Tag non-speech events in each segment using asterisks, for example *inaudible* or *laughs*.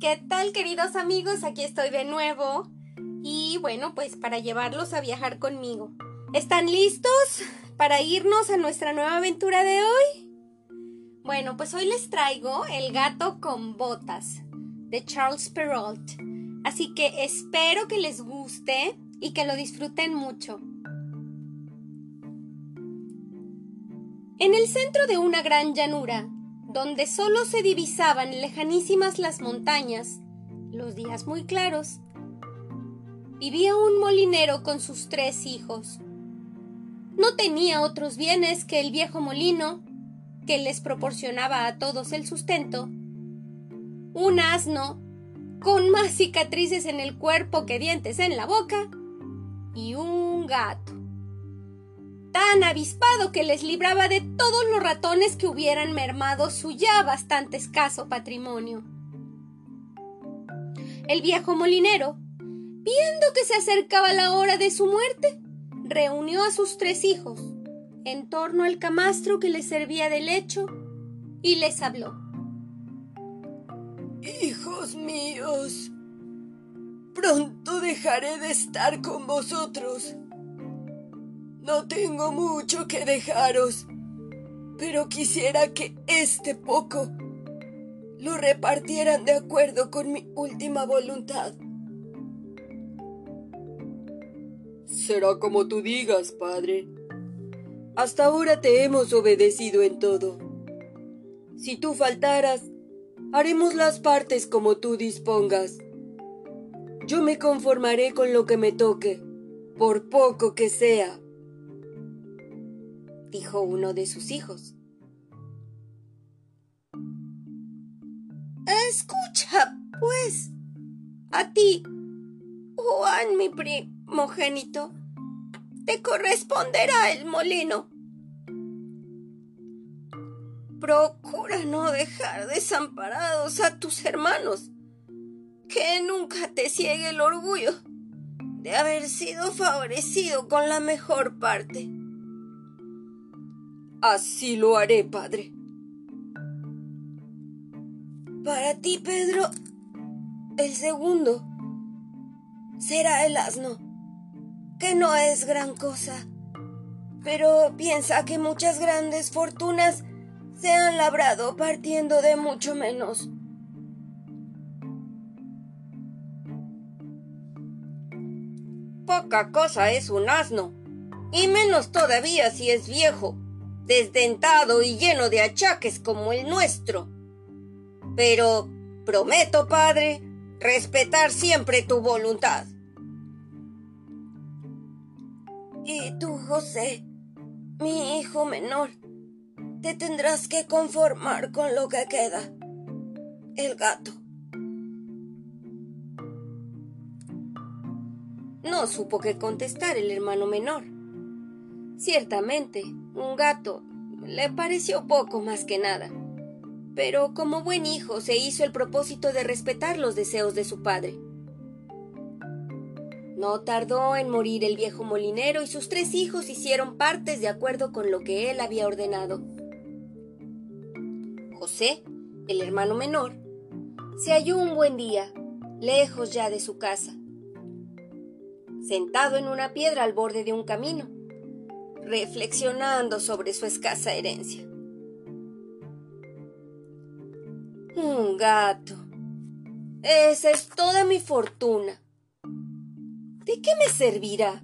¿Qué tal queridos amigos? Aquí estoy de nuevo y bueno, pues para llevarlos a viajar conmigo. ¿Están listos para irnos a nuestra nueva aventura de hoy? Bueno, pues hoy les traigo El gato con botas de Charles Perrault. Así que espero que les guste y que lo disfruten mucho. En el centro de una gran llanura, donde solo se divisaban lejanísimas las montañas, los días muy claros, vivía un molinero con sus tres hijos. No tenía otros bienes que el viejo molino, que les proporcionaba a todos el sustento, un asno, con más cicatrices en el cuerpo que dientes en la boca, y un gato tan avispado que les libraba de todos los ratones que hubieran mermado su ya bastante escaso patrimonio. El viejo molinero, viendo que se acercaba la hora de su muerte, reunió a sus tres hijos en torno al camastro que les servía de lecho y les habló. Hijos míos, pronto dejaré de estar con vosotros no tengo mucho que dejaros, pero quisiera que este poco lo repartieran de acuerdo con mi última voluntad. Será como tú digas, padre. Hasta ahora te hemos obedecido en todo. Si tú faltaras, haremos las partes como tú dispongas. Yo me conformaré con lo que me toque, por poco que sea dijo uno de sus hijos. Escucha, pues, a ti, Juan, mi primogénito, te corresponderá el molino. Procura no dejar desamparados a tus hermanos, que nunca te ciegue el orgullo de haber sido favorecido con la mejor parte. Así lo haré, padre. Para ti, Pedro, el segundo será el asno, que no es gran cosa, pero piensa que muchas grandes fortunas se han labrado partiendo de mucho menos. Poca cosa es un asno, y menos todavía si es viejo desdentado y lleno de achaques como el nuestro. Pero prometo, padre, respetar siempre tu voluntad. Y tú, José, mi hijo menor, te tendrás que conformar con lo que queda. El gato. No supo qué contestar el hermano menor. Ciertamente, un gato le pareció poco más que nada, pero como buen hijo se hizo el propósito de respetar los deseos de su padre. No tardó en morir el viejo molinero y sus tres hijos hicieron partes de acuerdo con lo que él había ordenado. José, el hermano menor, se halló un buen día, lejos ya de su casa, sentado en una piedra al borde de un camino reflexionando sobre su escasa herencia. Un gato. Esa es toda mi fortuna. ¿De qué me servirá?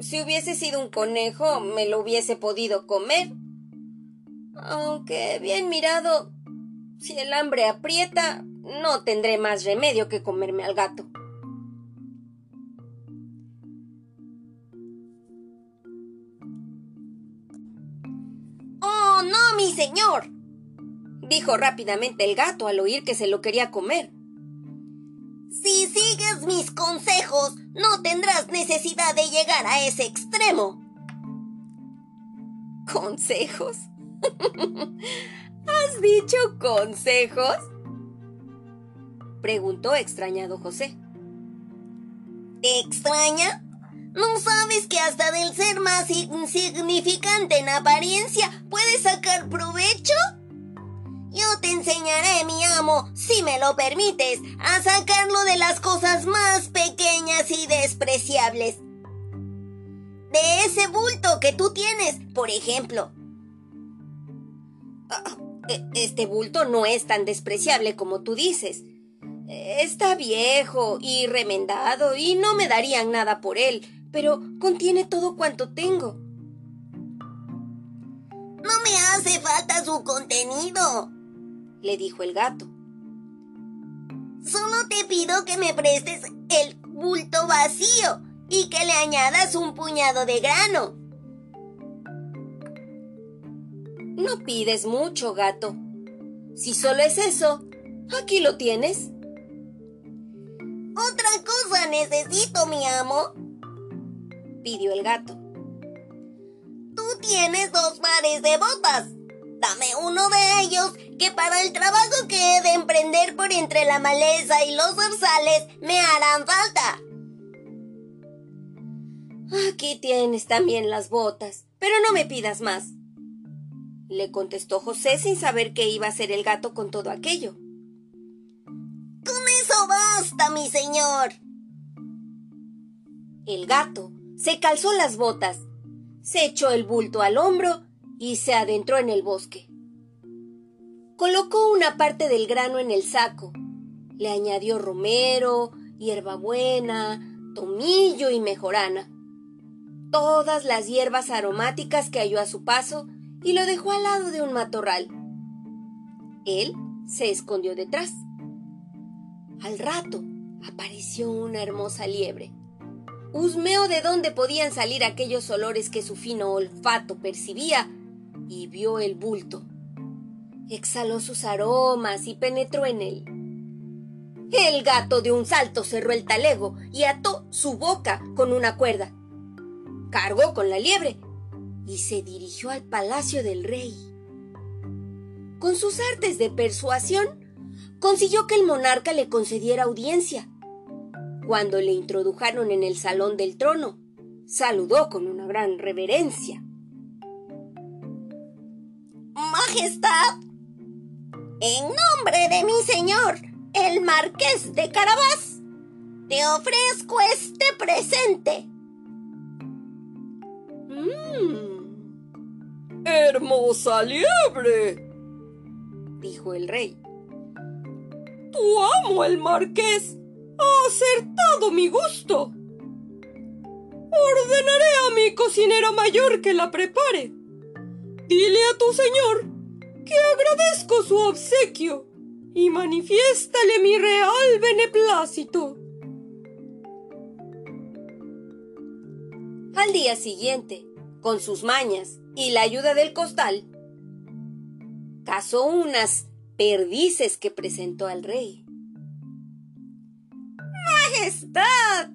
Si hubiese sido un conejo, me lo hubiese podido comer. Aunque, bien mirado, si el hambre aprieta, no tendré más remedio que comerme al gato. Señor, dijo rápidamente el gato al oír que se lo quería comer. Si sigues mis consejos, no tendrás necesidad de llegar a ese extremo. ¿Consejos? *laughs* ¿Has dicho consejos? preguntó extrañado José. ¿Te extraña? ¿No sabes que hasta del ser más insignificante en apariencia puedes sacar provecho? Yo te enseñaré, mi amo, si me lo permites, a sacarlo de las cosas más pequeñas y despreciables. De ese bulto que tú tienes, por ejemplo. Ah, e, este bulto no es tan despreciable como tú dices. Está viejo y remendado y no me darían nada por él, pero contiene todo cuanto tengo. No me hace falta su contenido, le dijo el gato. Solo te pido que me prestes el bulto vacío y que le añadas un puñado de grano. No pides mucho, gato. Si solo es eso, aquí lo tienes. Otra cosa necesito, mi amo, pidió el gato. Tú tienes dos pares de botas. Dame uno de ellos, que para el trabajo que he de emprender por entre la maleza y los zarzales me harán falta. Aquí tienes también las botas, pero no me pidas más. Le contestó José sin saber qué iba a hacer el gato con todo aquello. Con eso basta, mi señor. El gato se calzó las botas, se echó el bulto al hombro y se adentró en el bosque. Colocó una parte del grano en el saco, le añadió romero, hierbabuena, tomillo y mejorana, todas las hierbas aromáticas que halló a su paso y lo dejó al lado de un matorral. Él se escondió detrás. Al rato apareció una hermosa liebre. Husmeó de dónde podían salir aquellos olores que su fino olfato percibía y vio el bulto. Exhaló sus aromas y penetró en él. El gato de un salto cerró el talego y ató su boca con una cuerda. Cargó con la liebre y se dirigió al palacio del rey. Con sus artes de persuasión, consiguió que el monarca le concediera audiencia cuando le introdujeron en el salón del trono, saludó con una gran reverencia. Majestad, en nombre de mi señor, el marqués de Carabás, te ofrezco este presente. ¡Mmm! ¡Hermosa liebre! dijo el rey. Tu amo, el marqués, ha acertado mi gusto. Ordenaré a mi cocinero mayor que la prepare. Dile a tu señor que agradezco su obsequio y manifiéstale mi real beneplácito. Al día siguiente, con sus mañas y la ayuda del costal, cazó unas perdices que presentó al rey. Majestad.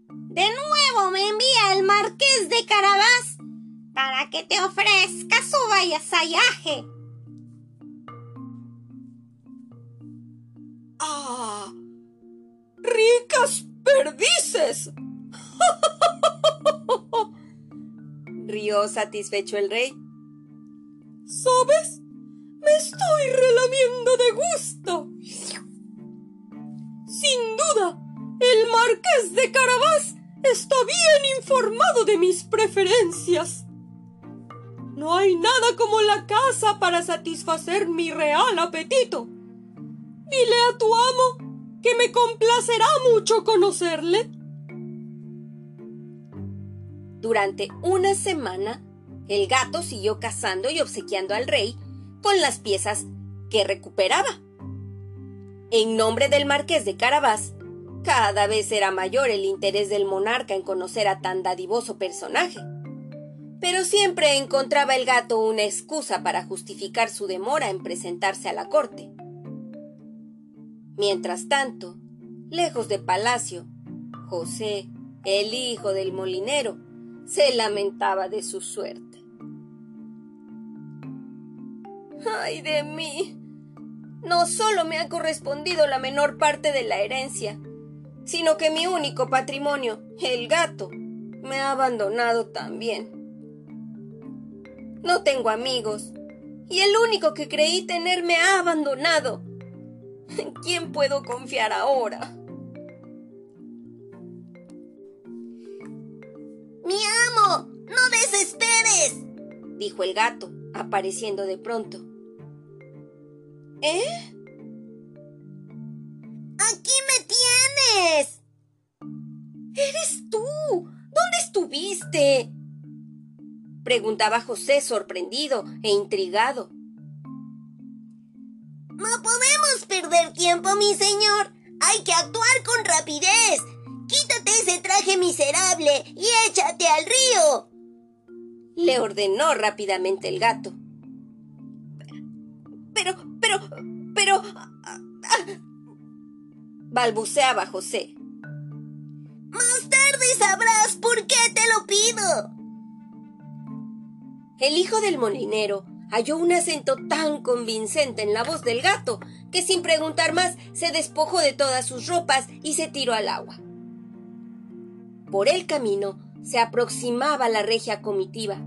De nuevo me envía el marqués de Carabás para que te ofrezca su vasallaje. ¡Ah! ¡Ricas perdices! *laughs* Rió satisfecho el rey. ¿Sabes? De mis preferencias. No hay nada como la casa para satisfacer mi real apetito. Dile a tu amo que me complacerá mucho conocerle. Durante una semana, el gato siguió cazando y obsequiando al rey con las piezas que recuperaba. En nombre del marqués de Carabás, cada vez era mayor el interés del monarca en conocer a tan dadivoso personaje. Pero siempre encontraba el gato una excusa para justificar su demora en presentarse a la corte. Mientras tanto, lejos de palacio, José, el hijo del molinero, se lamentaba de su suerte. ¡Ay de mí! No solo me ha correspondido la menor parte de la herencia, sino que mi único patrimonio, el gato, me ha abandonado también. No tengo amigos, y el único que creí tener me ha abandonado. ¿En *laughs* quién puedo confiar ahora? Mi amo, no desesperes, dijo el gato, apareciendo de pronto. ¿Eh? Estuviste? preguntaba José sorprendido e intrigado. No podemos perder tiempo, mi señor. Hay que actuar con rapidez. Quítate ese traje miserable y échate al río. Le ordenó rápidamente el gato. Pero, pero, pero... balbuceaba José. Más tarde sabrás por pido. El hijo del molinero halló un acento tan convincente en la voz del gato que sin preguntar más se despojó de todas sus ropas y se tiró al agua. Por el camino se aproximaba la regia comitiva.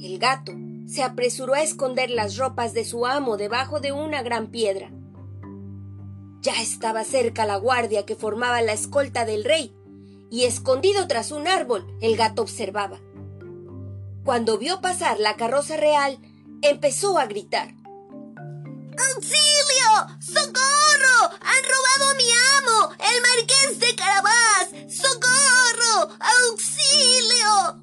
El gato se apresuró a esconder las ropas de su amo debajo de una gran piedra. Ya estaba cerca la guardia que formaba la escolta del rey, y escondido tras un árbol el gato observaba. Cuando vio pasar la carroza real, empezó a gritar. ¡Auxilio! ¡Socorro! ¡Han robado a mi amo! ¡El marqués de Carabás! ¡Socorro! ¡Auxilio!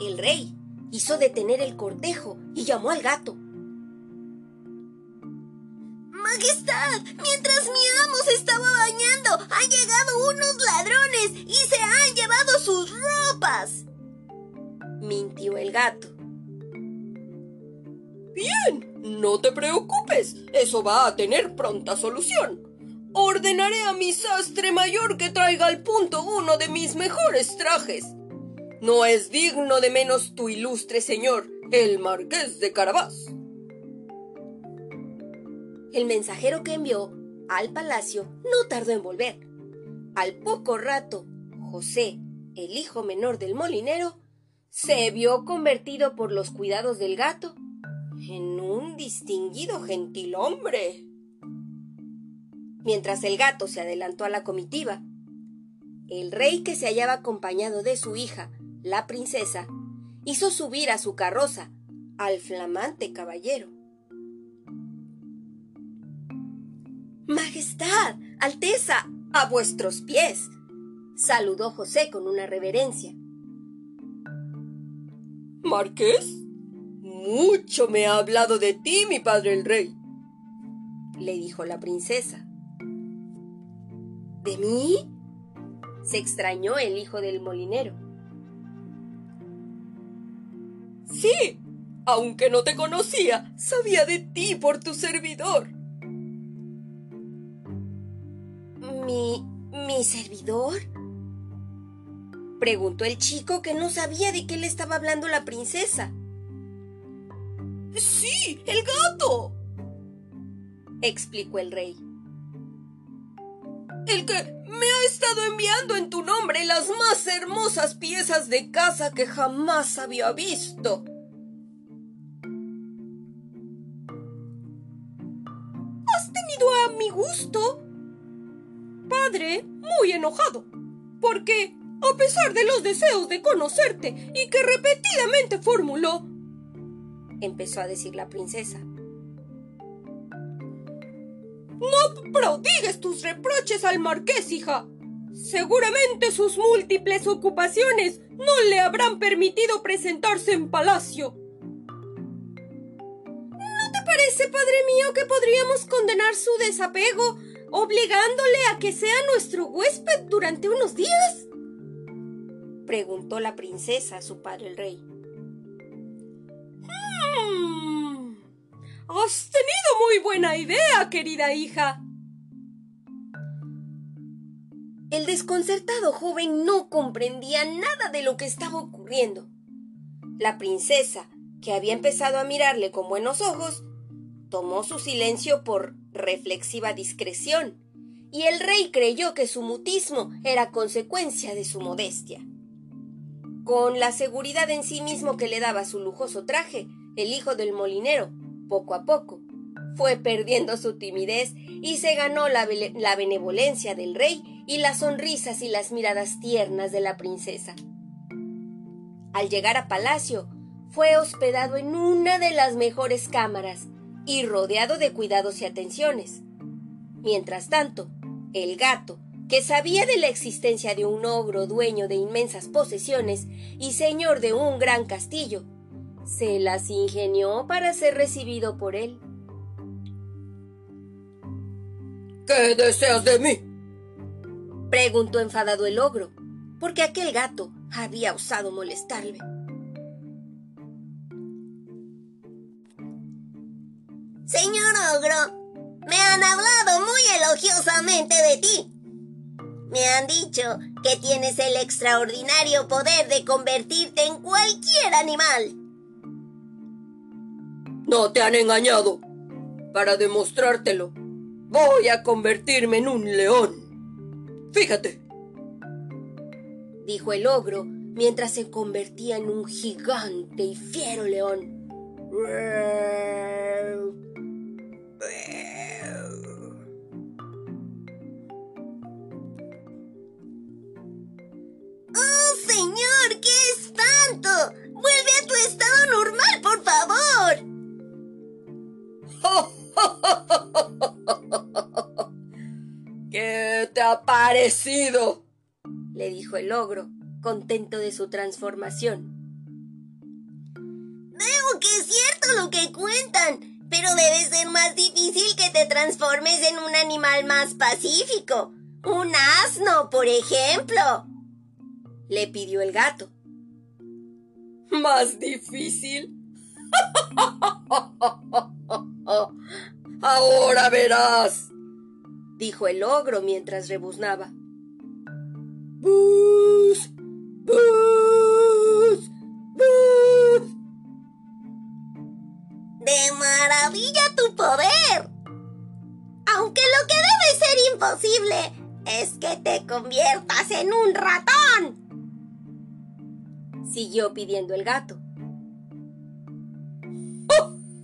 El rey hizo detener el cortejo y llamó al gato. Majestad, mientras mi amo se estaba bañando, unos ladrones y se han llevado sus ropas mintió el gato. Bien, no te preocupes, eso va a tener pronta solución. Ordenaré a mi sastre mayor que traiga al punto uno de mis mejores trajes. No es digno de menos tu ilustre señor, el marqués de Carabás. El mensajero que envió al palacio no tardó en volver. Al poco rato, José, el hijo menor del molinero, se vio convertido por los cuidados del gato en un distinguido gentilhombre. Mientras el gato se adelantó a la comitiva, el rey que se hallaba acompañado de su hija, la princesa, hizo subir a su carroza al flamante caballero. Majestad, Alteza, a vuestros pies, saludó José con una reverencia. Marqués, mucho me ha hablado de ti, mi padre el rey, le dijo la princesa. ¿De mí? se extrañó el hijo del molinero. Sí, aunque no te conocía, sabía de ti por tu servidor. ¿Mi. mi servidor? preguntó el chico que no sabía de qué le estaba hablando la princesa. Sí, el gato, explicó el rey. El que me ha estado enviando en tu nombre las más hermosas piezas de casa que jamás había visto. Has tenido a mi gusto, muy enojado, porque a pesar de los deseos de conocerte y que repetidamente formuló, empezó a decir la princesa. No prodigues tus reproches al marqués, hija. Seguramente sus múltiples ocupaciones no le habrán permitido presentarse en palacio. ¿No te parece, padre mío, que podríamos condenar su desapego obligándole a que sea nuestro huésped durante unos días? preguntó la princesa a su padre el rey. Hmm, has tenido muy buena idea, querida hija. El desconcertado joven no comprendía nada de lo que estaba ocurriendo. La princesa, que había empezado a mirarle con buenos ojos, tomó su silencio por reflexiva discreción, y el rey creyó que su mutismo era consecuencia de su modestia. Con la seguridad en sí mismo que le daba su lujoso traje, el hijo del molinero, poco a poco, fue perdiendo su timidez y se ganó la, la, benevolencia del rey y las sonrisas y las miradas tiernas de la princesa. Al llegar a palacio, fue hospedado en una de las mejores cámaras y rodeado de cuidados y atenciones. Mientras tanto, el gato, que sabía de la existencia de un ogro dueño de inmensas posesiones y señor de un gran castillo, se las ingenió para ser recibido por él. ¿Qué deseas de mí? preguntó enfadado el ogro, porque aquel gato había osado molestarle. Elogiosamente de ti. Me han dicho que tienes el extraordinario poder de convertirte en cualquier animal. No te han engañado. Para demostrártelo, voy a convertirme en un león. Fíjate. Dijo el ogro mientras se convertía en un gigante y fiero león. Señor! ¡Qué espanto! ¡Vuelve a tu estado normal, por favor! *laughs* ¿Qué te ha parecido? le dijo el ogro, contento de su transformación. Veo que es cierto lo que cuentan, pero debe ser más difícil que te transformes en un animal más pacífico. Un asno, por ejemplo. Le pidió el gato. ¿Más difícil? *laughs* Ahora verás, dijo el ogro mientras rebuznaba. ¡Bus! ¡Bus! ¡Bus! ¡De maravilla tu poder! Aunque lo que debe ser imposible es que te conviertas en un ratón. Siguió pidiendo el gato.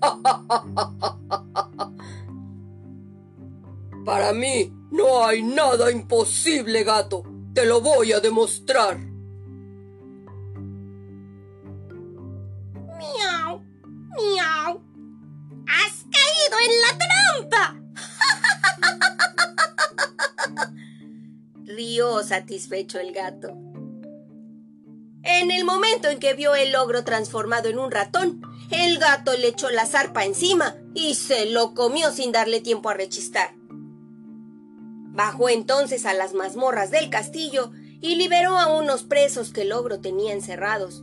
*laughs* Para mí no hay nada imposible, gato. Te lo voy a demostrar. Miau, miau. Has caído en la trampa. *laughs* Rió satisfecho el gato. En el momento en que vio el ogro transformado en un ratón, el gato le echó la zarpa encima y se lo comió sin darle tiempo a rechistar. Bajó entonces a las mazmorras del castillo y liberó a unos presos que el ogro tenía encerrados,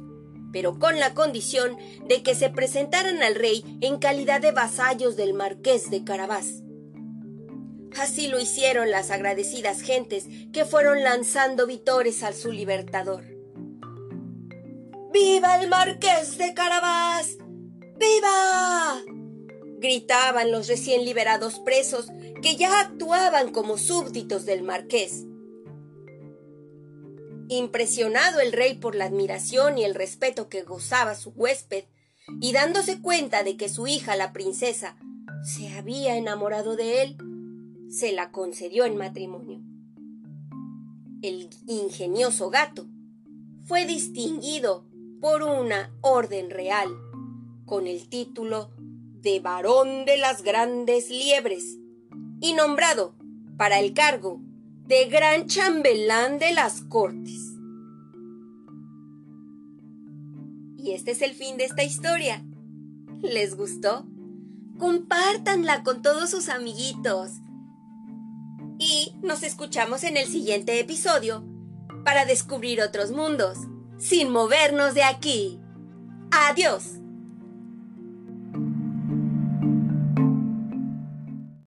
pero con la condición de que se presentaran al rey en calidad de vasallos del marqués de Carabás. Así lo hicieron las agradecidas gentes que fueron lanzando vitores a su libertador. ¡Viva el marqués de Carabás! ¡Viva! gritaban los recién liberados presos que ya actuaban como súbditos del marqués. Impresionado el rey por la admiración y el respeto que gozaba su huésped, y dándose cuenta de que su hija, la princesa, se había enamorado de él, se la concedió en matrimonio. El ingenioso gato fue distinguido por una orden real con el título de varón de las grandes liebres y nombrado para el cargo de gran chambelán de las cortes. Y este es el fin de esta historia. ¿Les gustó? Compártanla con todos sus amiguitos. Y nos escuchamos en el siguiente episodio para descubrir otros mundos, sin movernos de aquí. Adiós.